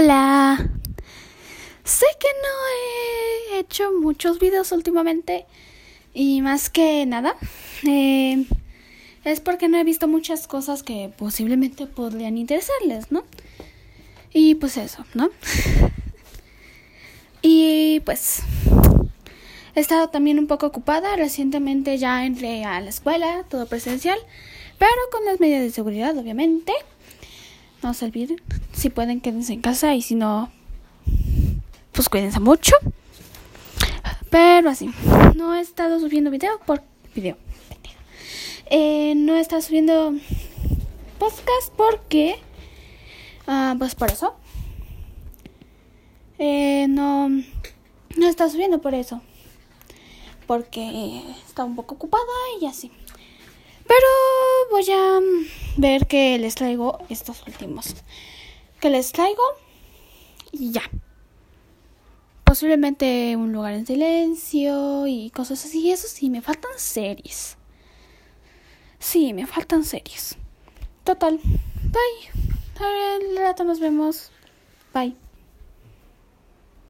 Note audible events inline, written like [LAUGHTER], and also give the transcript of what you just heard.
Hola. Sé que no he hecho muchos videos últimamente y más que nada eh, es porque no he visto muchas cosas que posiblemente podrían interesarles, ¿no? Y pues eso, ¿no? [LAUGHS] y pues he estado también un poco ocupada. Recientemente ya entré a la escuela, todo presencial, pero con las medidas de seguridad, obviamente. No se olviden. Si pueden, quédense en casa. Y si no, pues cuídense mucho. Pero así. No he estado subiendo video por video. Eh, no he estado subiendo podcast porque. Ah, pues por eso. Eh, no. No estado subiendo por eso. Porque está un poco ocupada y así. Pero voy a ver que les traigo estos últimos. Que les traigo y ya. Posiblemente un lugar en silencio y cosas así. Eso sí, me faltan series. Sí, me faltan series. Total. Bye. Al rato nos vemos. Bye.